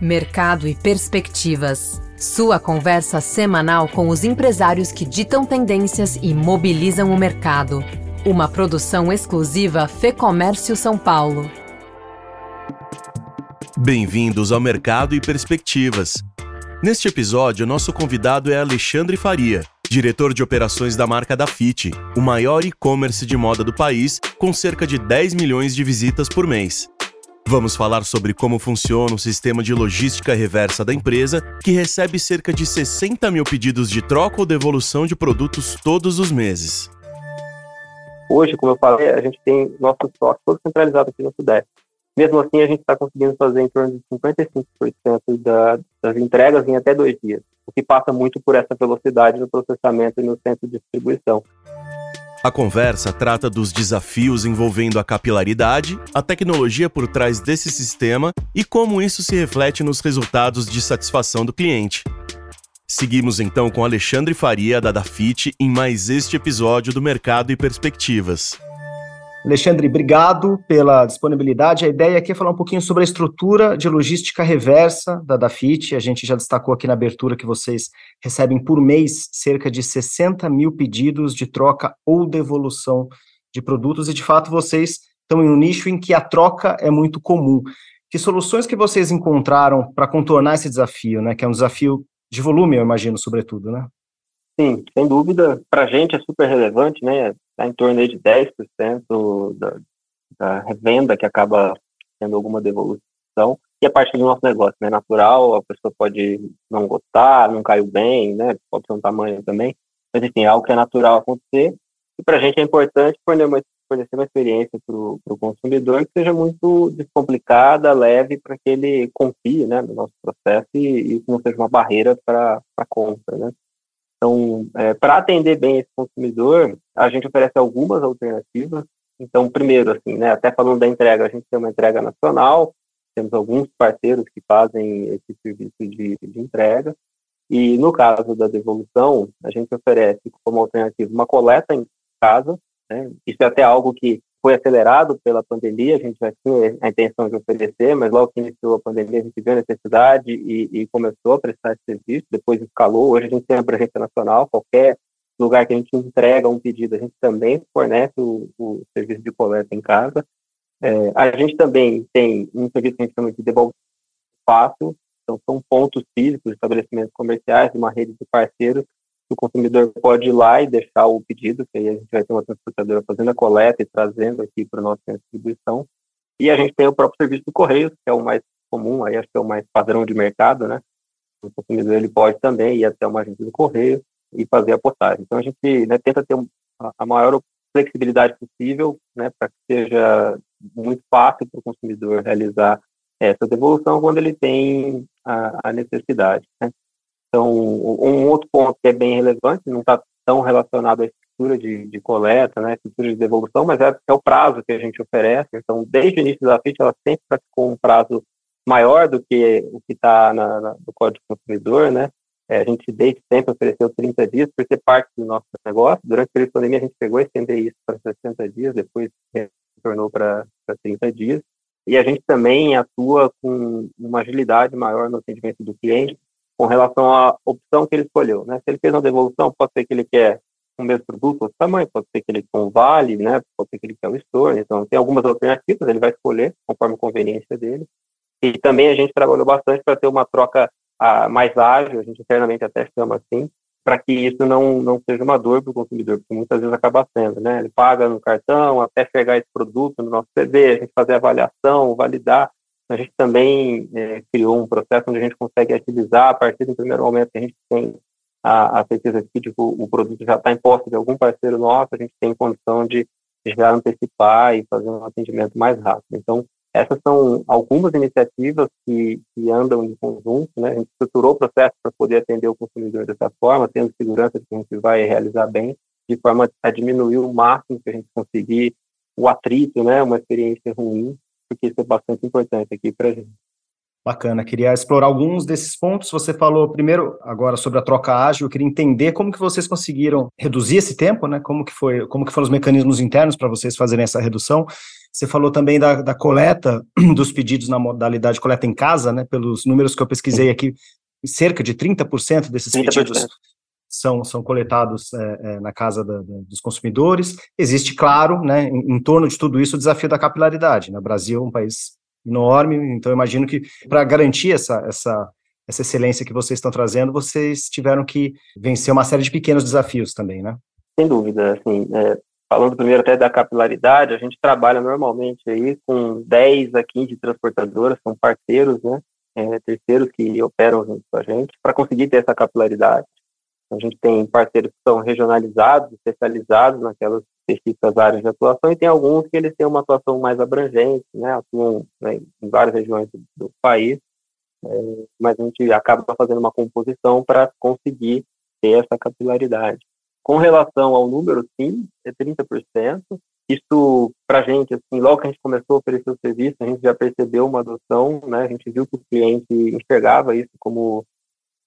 Mercado e Perspectivas. Sua conversa semanal com os empresários que ditam tendências e mobilizam o mercado. Uma produção exclusiva Fê Comércio São Paulo. Bem-vindos ao Mercado e Perspectivas. Neste episódio, nosso convidado é Alexandre Faria, diretor de operações da marca da Fit, o maior e-commerce de moda do país, com cerca de 10 milhões de visitas por mês. Vamos falar sobre como funciona o sistema de logística reversa da empresa, que recebe cerca de 60 mil pedidos de troca ou devolução de produtos todos os meses. Hoje, como eu falei, a gente tem nosso estoque todo centralizado aqui no Sudeste. Mesmo assim, a gente está conseguindo fazer em torno de 55% da, das entregas em até dois dias, o que passa muito por essa velocidade no processamento e no centro de distribuição. A conversa trata dos desafios envolvendo a capilaridade, a tecnologia por trás desse sistema e como isso se reflete nos resultados de satisfação do cliente. Seguimos então com Alexandre Faria, da Dafit, em mais este episódio do Mercado e Perspectivas. Alexandre, obrigado pela disponibilidade. A ideia aqui é falar um pouquinho sobre a estrutura de logística reversa da Dafit. A gente já destacou aqui na abertura que vocês recebem por mês cerca de 60 mil pedidos de troca ou devolução de produtos, e de fato vocês estão em um nicho em que a troca é muito comum. Que soluções que vocês encontraram para contornar esse desafio, né? Que é um desafio de volume, eu imagino, sobretudo, né? Sim, sem dúvida. Para a gente é super relevante, né? Está em torno de 10% da, da revenda que acaba tendo alguma devolução. E a parte do nosso negócio, né? Natural, a pessoa pode não gostar, não caiu bem, né? Pode ser um tamanho também. Mas, enfim, é algo que é natural acontecer. E para a gente é importante fornecer uma, fornecer uma experiência para o consumidor que seja muito descomplicada, leve, para que ele confie né, no nosso processo e, e não seja uma barreira para a compra, né? Então, é, para atender bem esse consumidor, a gente oferece algumas alternativas. Então, primeiro, assim, né, até falando da entrega, a gente tem uma entrega nacional, temos alguns parceiros que fazem esse serviço de, de entrega. E no caso da devolução, a gente oferece como alternativa uma coleta em casa. Né? Isso é até algo que foi acelerado pela pandemia, a gente já tinha a intenção de oferecer, mas logo que iniciou a pandemia, a gente viu a necessidade e, e começou a prestar esse serviço, depois escalou, hoje a gente tem a presença nacional, qualquer lugar que a gente entrega um pedido, a gente também fornece o, o serviço de coleta em casa. É, a gente também tem um serviço que a gente chama de devolve fácil, então são pontos físicos, estabelecimentos comerciais, uma rede de parceiros o consumidor pode ir lá e deixar o pedido, que aí a gente vai ter uma transportadora fazendo a coleta e trazendo aqui para o nosso centro de distribuição. E a gente tem o próprio serviço do Correio, que é o mais comum, aí acho que é o mais padrão de mercado, né? O consumidor ele pode também ir até uma agência do Correio e fazer a postagem. Então a gente né, tenta ter a maior flexibilidade possível, né, para que seja muito fácil para o consumidor realizar essa devolução quando ele tem a, a necessidade. Né? Então, um outro ponto que é bem relevante, não está tão relacionado à estrutura de, de coleta, né, estrutura de devolução, mas é, é, o prazo que a gente oferece. Então, desde o início da FIT, ela sempre praticou um prazo maior do que o que está no Código Consumidor, né? É, a gente desde sempre ofereceu 30 dias por ser parte do nosso negócio. Durante a pandemia, a gente pegou e estender isso para 60 dias, depois retornou para 30 dias. E a gente também atua com uma agilidade maior no atendimento do cliente, com relação à opção que ele escolheu. Né? Se ele fez uma devolução, pode ser que ele quer o mesmo produto, outro tamanho, pode ser que ele quer um vale, né? pode ser que ele quer o store. Então, tem algumas alternativas, ele vai escolher conforme a conveniência dele. E também a gente trabalhou bastante para ter uma troca ah, mais ágil, a gente internamente até chama assim, para que isso não, não seja uma dor para o consumidor, porque muitas vezes acaba sendo, né? Ele paga no cartão até chegar esse produto no nosso CD, a gente fazer a avaliação, validar, a gente também é, criou um processo onde a gente consegue agilizar a partir do primeiro momento que a gente tem a, a certeza de que tipo, o produto já está em posse de algum parceiro nosso, a gente tem condição de já antecipar e fazer um atendimento mais rápido. Então, essas são algumas iniciativas que, que andam em conjunto, né? A gente estruturou o processo para poder atender o consumidor dessa forma, tendo segurança de que a gente vai realizar bem, de forma a diminuir o máximo que a gente conseguir o atrito, né? Uma experiência ruim porque isso é bastante importante aqui para a gente. Bacana, queria explorar alguns desses pontos. Você falou primeiro agora sobre a troca ágil, eu queria entender como que vocês conseguiram reduzir esse tempo, né? Como que foi, como que foram os mecanismos internos para vocês fazerem essa redução? Você falou também da, da coleta dos pedidos na modalidade coleta em casa, né? Pelos números que eu pesquisei aqui, cerca de 30% desses 30%. pedidos são, são coletados é, é, na casa da, da, dos consumidores. Existe, claro, né, em, em, torno de tudo isso, o desafio da capilaridade. Né? O Brasil é um país enorme, então imagino que para garantir essa, essa, essa excelência que vocês estão trazendo, vocês tiveram que vencer uma série de pequenos desafios também, né? Sem dúvida, assim, é, falando primeiro até da capilaridade, a gente trabalha normalmente aí com 10 a 15 transportadoras, são parceiros, né, é, terceiros que operam junto com a gente, para conseguir ter essa capilaridade. A gente tem parceiros que são regionalizados, especializados naquelas específicas áreas de atuação, e tem alguns que eles têm uma atuação mais abrangente, né, atuam né, em várias regiões do, do país, é, mas a gente acaba fazendo uma composição para conseguir ter essa capilaridade. Com relação ao número, sim, é 30%. Isso, para a gente, assim, logo que a gente começou a oferecer o serviço, a gente já percebeu uma adoção, né? A gente viu que o cliente enxergava isso como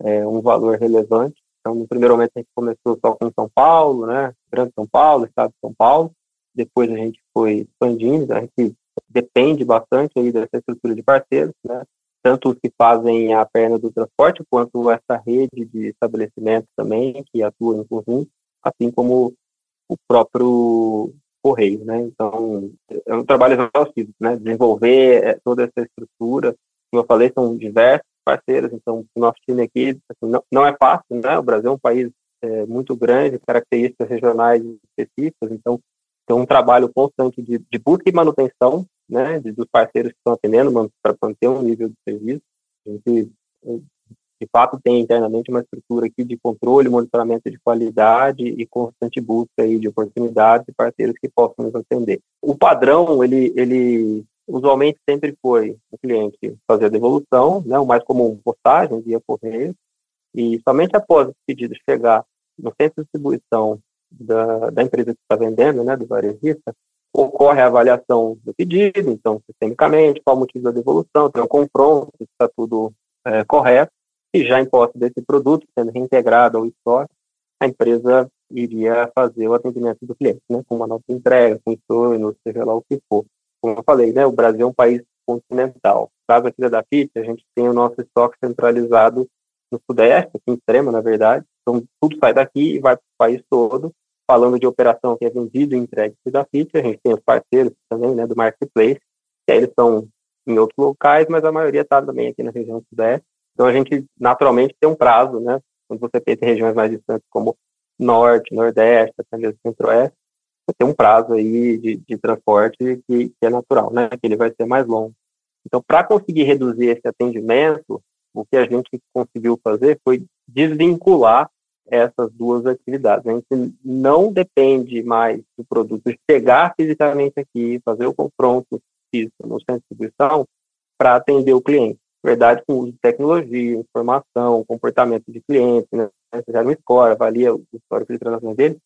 é, um valor relevante. Então, no primeiro momento, a gente começou só com São Paulo, né? Grande São Paulo, Estado de São Paulo. Depois a gente foi expandindo, a gente depende bastante aí dessa estrutura de parceiros, né? Tanto os que fazem a perna do transporte, quanto essa rede de estabelecimentos também, que atuam em conjunto assim como o próprio correio, né? Então, é um trabalho exaustivo, né? Desenvolver é, toda essa estrutura, como eu falei, são diversos parceiros, então o nosso time aqui assim, não, não, é fácil, né? O Brasil é um país é, muito grande, características regionais específicas, então tem um trabalho constante de, de busca e manutenção, né? De, dos parceiros que estão atendendo para manter um nível de serviço. A gente de fato tem internamente uma estrutura aqui de controle, monitoramento de qualidade e constante busca aí de oportunidades e parceiros que possam nos atender. O padrão, ele, ele usualmente sempre foi o cliente fazer a devolução, né, o mais comum, postagem via correio, e somente após o pedido chegar no centro de distribuição da, da empresa que está vendendo, né, do varejista, ocorre a avaliação do pedido, então, sistemicamente, qual o motivo da devolução, tem um confronto, se está tudo é, correto, e já em posse desse produto, sendo reintegrado ao estoque, a empresa iria fazer o atendimento do cliente, né, com uma nova entrega, com estorno, seja lá o que for. Como eu falei, né, o Brasil é um país continental. Caso aqui da DAFIT, a gente tem o nosso estoque centralizado no Sudeste, aqui em Extrema, na verdade. Então, tudo sai daqui e vai para o país todo. Falando de operação que é vendido e entregue da FIT, a gente tem os parceiros também, né, do Marketplace, que aí eles são em outros locais, mas a maioria está também aqui na região Sudeste. Então a gente naturalmente tem um prazo, né? Quando você pensa em regiões mais distantes como Norte, Nordeste, até mesmo Centro-Oeste, você tem um prazo aí de, de transporte que, que, é natural, né? Que ele vai ser mais longo. Então, para conseguir reduzir esse atendimento, o que a gente conseguiu fazer foi desvincular essas duas atividades. A gente não depende mais do produto chegar fisicamente aqui, fazer o confronto físico no centro de distribuição para atender o cliente verdade, com uso de tecnologia, informação, comportamento de cliente, né? Você já no score, avalia o histórico de transações dele,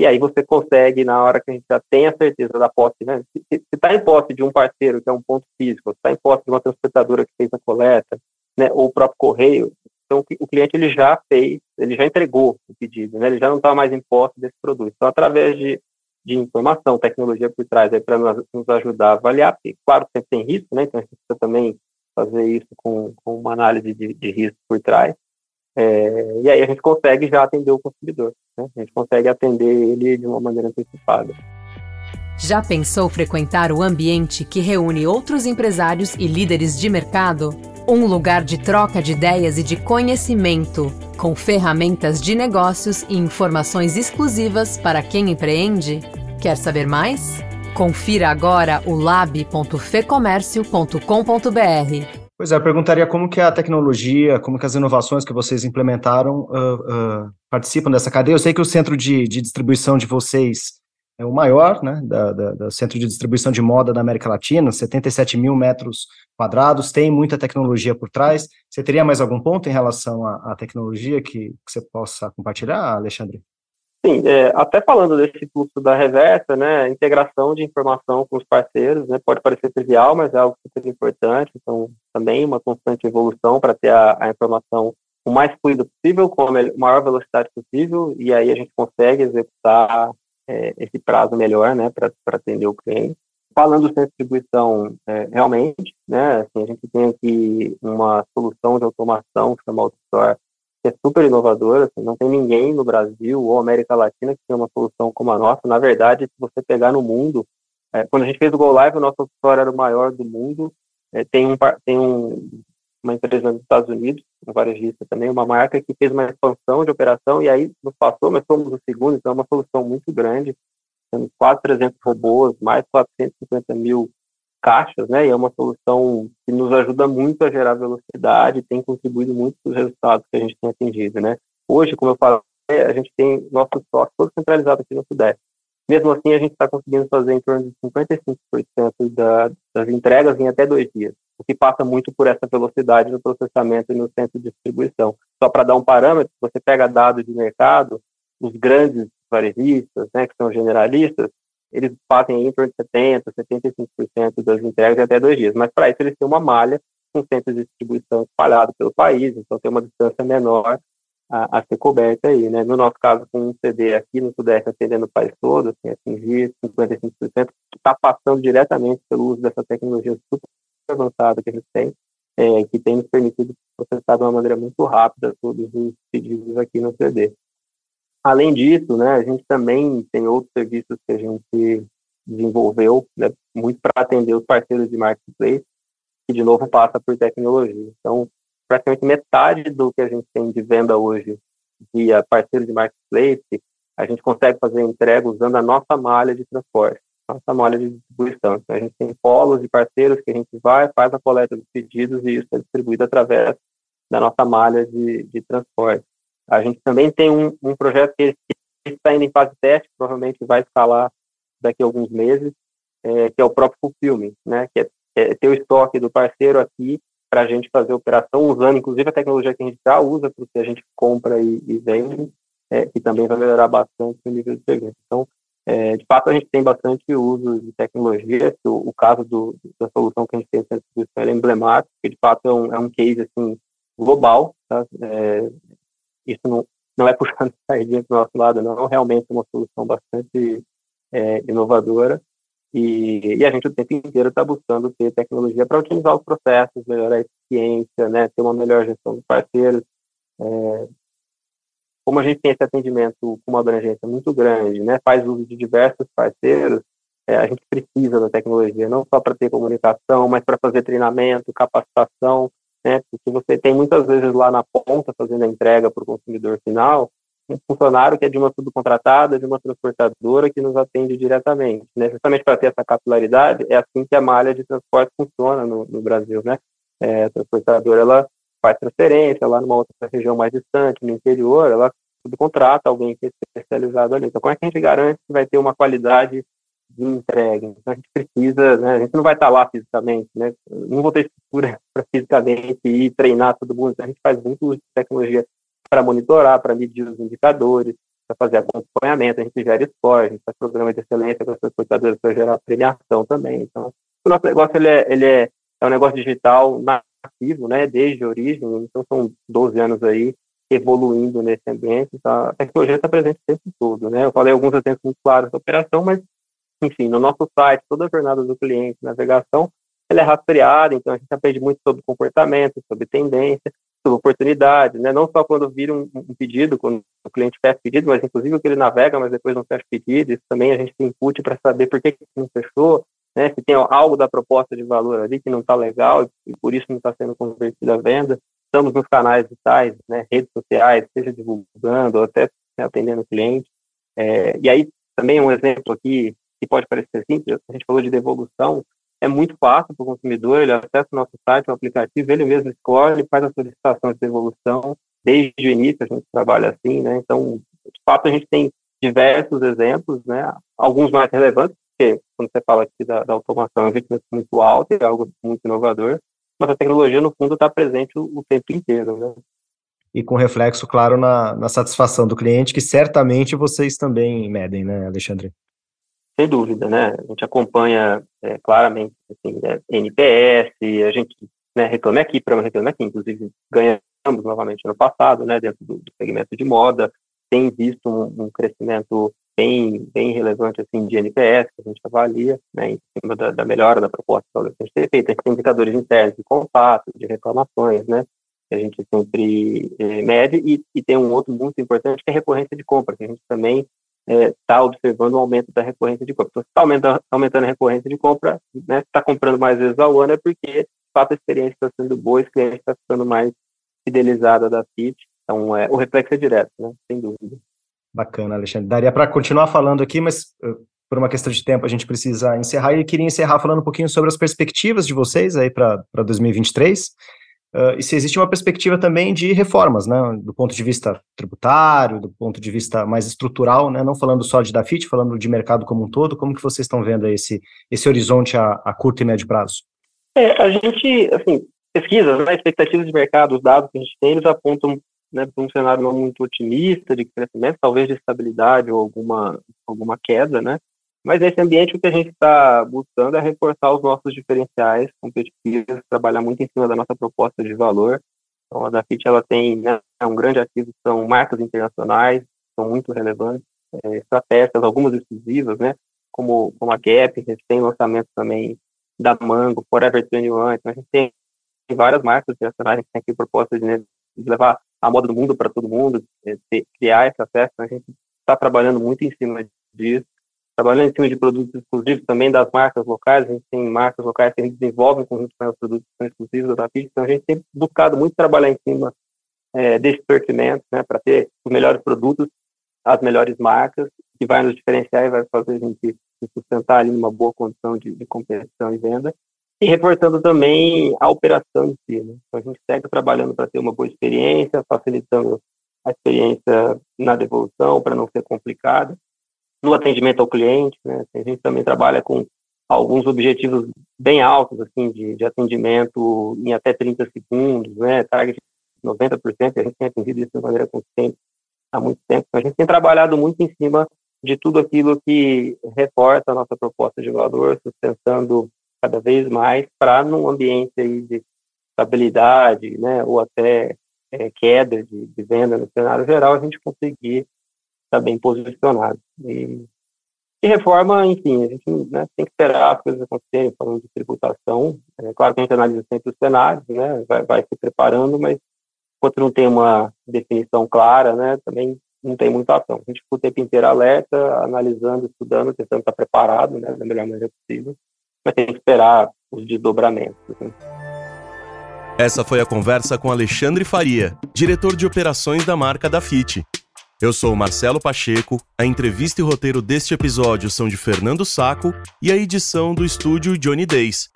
e aí você consegue, na hora que a gente já tem a certeza da posse, né? Se está em posse de um parceiro que é um ponto físico, se está em posse de uma transportadora que fez a coleta, né? Ou o próprio correio, então o cliente ele já fez, ele já entregou o pedido, né? Ele já não está mais em posse desse produto. Então, através de, de informação, tecnologia por trás, para nos ajudar a avaliar, porque, claro, sempre tem risco, né? Então a gente precisa também fazer isso com, com uma análise de, de risco por trás. É, e aí a gente consegue já atender o consumidor, né? a gente consegue atender ele de uma maneira antecipada. Já pensou frequentar o ambiente que reúne outros empresários e líderes de mercado? Um lugar de troca de ideias e de conhecimento, com ferramentas de negócios e informações exclusivas para quem empreende? Quer saber mais? Confira agora o lab.fecomércio.com.br. Pois é, eu perguntaria como que a tecnologia, como que as inovações que vocês implementaram uh, uh, participam dessa cadeia. Eu sei que o centro de, de distribuição de vocês é o maior, né, da, da, do centro de distribuição de moda da América Latina, 77 mil metros quadrados, tem muita tecnologia por trás. Você teria mais algum ponto em relação à, à tecnologia que, que você possa compartilhar, Alexandre? Sim, é, até falando desse fluxo da reversa, né, integração de informação com os parceiros, né, pode parecer trivial, mas é algo super importante, então também uma constante evolução para ter a, a, informação o mais fluida possível, com a maior velocidade possível, e aí a gente consegue executar é, esse prazo melhor, né, para atender o cliente. Falando de distribuição, é, realmente, né, assim, a gente tem aqui uma solução de automação que chama AutoStore, que é super inovadora, assim, não tem ninguém no Brasil ou América Latina que tenha uma solução como a nossa. Na verdade, se você pegar no mundo, é, quando a gente fez o Go Live, o nosso AutoStore era o maior do mundo, é, tem, um, tem um, uma empresa nos Estados Unidos, um varejista também, uma marca que fez uma expansão de operação e aí nos passou, mas somos o segundo, então é uma solução muito grande, temos quase 300 robôs, mais 450 mil caixas, né? E é uma solução que nos ajuda muito a gerar velocidade, tem contribuído muito para os resultados que a gente tem atingido, né? Hoje, como eu falei, a gente tem nosso estoque todo centralizado aqui no Sudeste. Mesmo assim, a gente está conseguindo fazer em torno de 55% da, das entregas em até dois dias, o que passa muito por essa velocidade no processamento e no centro de distribuição. Só para dar um parâmetro, você pega dados de mercado, os grandes varejistas, né, que são generalistas, eles fazem em torno de 70%, 75% das entregas em até dois dias. Mas para isso eles têm uma malha com centros de distribuição espalhado pelo país, então tem uma distância menor a, a, ser coberta aí, né? No nosso caso, com um CD aqui no Sudeste atendendo o país todo, assim, atingir 55%, está passando diretamente pelo uso dessa tecnologia super avançada que a gente tem, é, que tem nos permitido processar de uma maneira muito rápida todos os pedidos aqui no CD. Além disso, né, a gente também tem outros serviços que a gente desenvolveu, né, muito para atender os parceiros de marketplace, que de novo passa por tecnologia. Então, praticamente metade do que a gente tem de venda hoje via parceiro de marketplace, a gente consegue fazer entrega usando a nossa malha de transporte, nossa malha de distribuição. Então, a gente tem polos de parceiros que a gente vai, faz a coleta dos pedidos e isso é distribuído através da nossa malha de, de transporte. A gente também tem um, um projeto que está indo em fase de teste, provavelmente vai escalar daqui a alguns meses, é, que é o próprio fulfillment, né, que é, é ter o estoque do parceiro aqui para a gente fazer a operação, usando inclusive a tecnologia que a gente já usa para o que a gente compra e, e vende, é, que também vai melhorar bastante o nível de segurança. Então, é, de fato, a gente tem bastante uso de tecnologia. O, o caso do, da solução que a gente tem em é emblemático, porque de fato é um, é um case assim, global. Tá? É, isso não, não é puxando sardinha para o nosso lado, não. Realmente é uma solução bastante é, inovadora. E, e, a gente o tempo inteiro está buscando ter tecnologia para otimizar os processos, melhorar a eficiência, né, ter uma melhor gestão dos parceiros. É, como a gente tem esse atendimento com uma abrangência muito grande, né, faz uso de diversos parceiros, é, a gente precisa da tecnologia, não só para ter comunicação, mas para fazer treinamento, capacitação, né? Porque você tem muitas vezes lá na ponta fazendo a entrega para o consumidor final, um funcionário que é de uma subcontratada, de uma transportadora que nos atende diretamente, né? Justamente para ter essa capilaridade, é assim que a malha de transporte funciona no, no Brasil, né? É, a transportadora, ela faz transferência lá numa outra região mais distante, no interior, ela subcontrata alguém que é especializado ali. Então, como é que a gente garante que vai ter uma qualidade de entrega. Então a gente precisa, né, a gente não vai estar lá fisicamente, né, não vou ter estrutura para fisicamente ir treinar todo mundo, então, a gente faz muito uso de tecnologia para monitorar, para medir os indicadores, para fazer acompanhamento, a gente gera esporte, a gente faz programa de excelência com as transportadoras para gerar premiação também. Então, o nosso negócio ele é, ele é, é um negócio digital nativo, né, desde a origem, então são 12 anos aí evoluindo nesse ambiente, tá? a tecnologia está presente o tempo todo, né, eu falei alguns exemplos muito claros da operação, mas enfim, no nosso site, toda a jornada do cliente, navegação, ela é rastreada, então a gente aprende muito sobre comportamento, sobre tendência, sobre oportunidade, né? Não só quando vira um, um, pedido, quando o cliente fecha pedido, mas inclusive que ele navega, mas depois não fecha pedido, isso também a gente tem input para saber por que, que não fechou, né? Se tem algo da proposta de valor ali que não está legal e por isso não está sendo convertida a venda. Estamos nos canais digitais, né? Redes sociais, seja divulgando ou até atendendo o cliente. É, e aí também um exemplo aqui que pode parecer simples, a gente falou de devolução, é muito fácil para o consumidor, ele acessa o nosso site, o aplicativo, ele mesmo escolhe, faz a solicitação de devolução, desde o início a gente trabalha assim, né, então, de fato, a gente tem diversos exemplos, né, alguns mais relevantes, porque quando você fala aqui da, da automação, é um investimento muito alto, é algo muito inovador, mas a tecnologia, no fundo, está presente o, o, tempo inteiro, né. E com reflexo, claro, na, na satisfação do cliente, que certamente vocês também medem, né, Alexandre? Sem dúvida, né? A gente acompanha é, claramente assim, né, NPS, a gente né, reclama aqui, programa reclama aqui, inclusive ganhamos novamente no passado, né, dentro do, do segmento de moda, tem visto um, um, crescimento bem, bem relevante assim, de NPS, que a gente avalia, né, em cima da, da melhora da proposta que a gente tem feito. A gente tem indicadores internos de contato, de reclamações, né, que a gente sempre é, mede, e, e, tem um outro muito importante, que é a recorrência de compra, que a gente também está é, observando o aumento da recorrência de compra. Então, se está aumentando, aumentando, a recorrência de compra, né, está comprando mais vezes ao ano, é porque, de fato, a experiência está sendo boa, o cliente está ficando mais fidelizado da FIT, então é, o reflexo é direto, né, sem dúvida. Bacana, Alexandre. Daria para continuar falando aqui, mas uh, por uma questão de tempo a gente precisa encerrar, e queria encerrar falando um pouquinho sobre as perspectivas de vocês aí para 2023, Uh, e se existe uma perspectiva também de reformas, né, do ponto de vista tributário, do ponto de vista mais estrutural, né, não falando só de Dafit, falando de mercado como um todo, como que vocês estão vendo esse, esse horizonte a, a curto e médio prazo? É, a gente, assim, pesquisas, né, expectativas de mercado, os dados que a gente tem, eles apontam né, para um cenário não muito otimista de crescimento, talvez de estabilidade ou alguma, alguma queda, né, mas nesse ambiente, o que a gente está buscando é reforçar os nossos diferenciais competitivos, trabalhar muito em cima da nossa proposta de valor. Então, a Dafit ela tem né, um grande ativo, são marcas internacionais, são muito relevantes, é, estratégias, algumas exclusivas, né, como, como a Gap, a gente tem lançamento também da Mango, Forever 21, então a gente tem várias marcas internacionais, a gente tem aqui proposta de, né, de levar a moda do mundo para todo mundo, de, criar esse acesso, então a gente está trabalhando muito em cima disso trabalhando em cima de produtos exclusivos também das marcas locais, a gente tem marcas locais que a gente desenvolve com os produtos exclusivos da Tapit, então a gente tem buscado muito trabalhar em cima é, desse sortimento, né, para ter os melhores produtos, as melhores marcas, que vai nos diferenciar e vai fazer a gente se sustentar ali numa boa condição de, de competição e venda, e reforçando também a operação em si. Né? Então a gente segue trabalhando para ter uma boa experiência, facilitando a experiência na devolução, para não ser complicada, no atendimento ao cliente, né? A gente também trabalha com alguns objetivos bem altos, assim, de, de atendimento em até 30 segundos, né? Target 90%, a gente tem atendido isso de maneira consistente há muito tempo. A gente tem trabalhado muito em cima de tudo aquilo que reforça a nossa proposta de valor, sustentando cada vez mais para num ambiente aí de estabilidade, né, ou até é, queda de, de, venda no cenário geral, a gente conseguir está bem posicionado. E, reforma, enfim, a gente né, tem que esperar as coisas acontecerem, falando de tributação. É claro que a gente analisa sempre os cenários, né, vai, vai se preparando, mas enquanto não tem uma definição clara, né, também não tem muita ação. A gente fica o tempo inteiro alerta, analisando, estudando, tentando estar preparado né, da melhor maneira possível, mas tem que esperar os desdobramentos. Né. Essa foi a conversa com Alexandre Faria, diretor de operações da marca da FIT. Eu sou Marcelo Pacheco, a entrevista e roteiro deste episódio são de Fernando Saco e a edição do estúdio Johnny Days.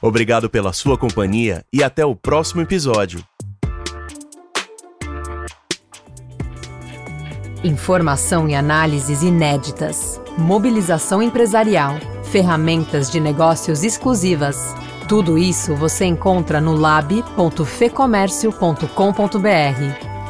Obrigado pela sua companhia e até o próximo episódio. Informação e análises inéditas, mobilização empresarial, ferramentas de negócios exclusivas. Tudo isso você encontra no lab.fecomércio.com.br.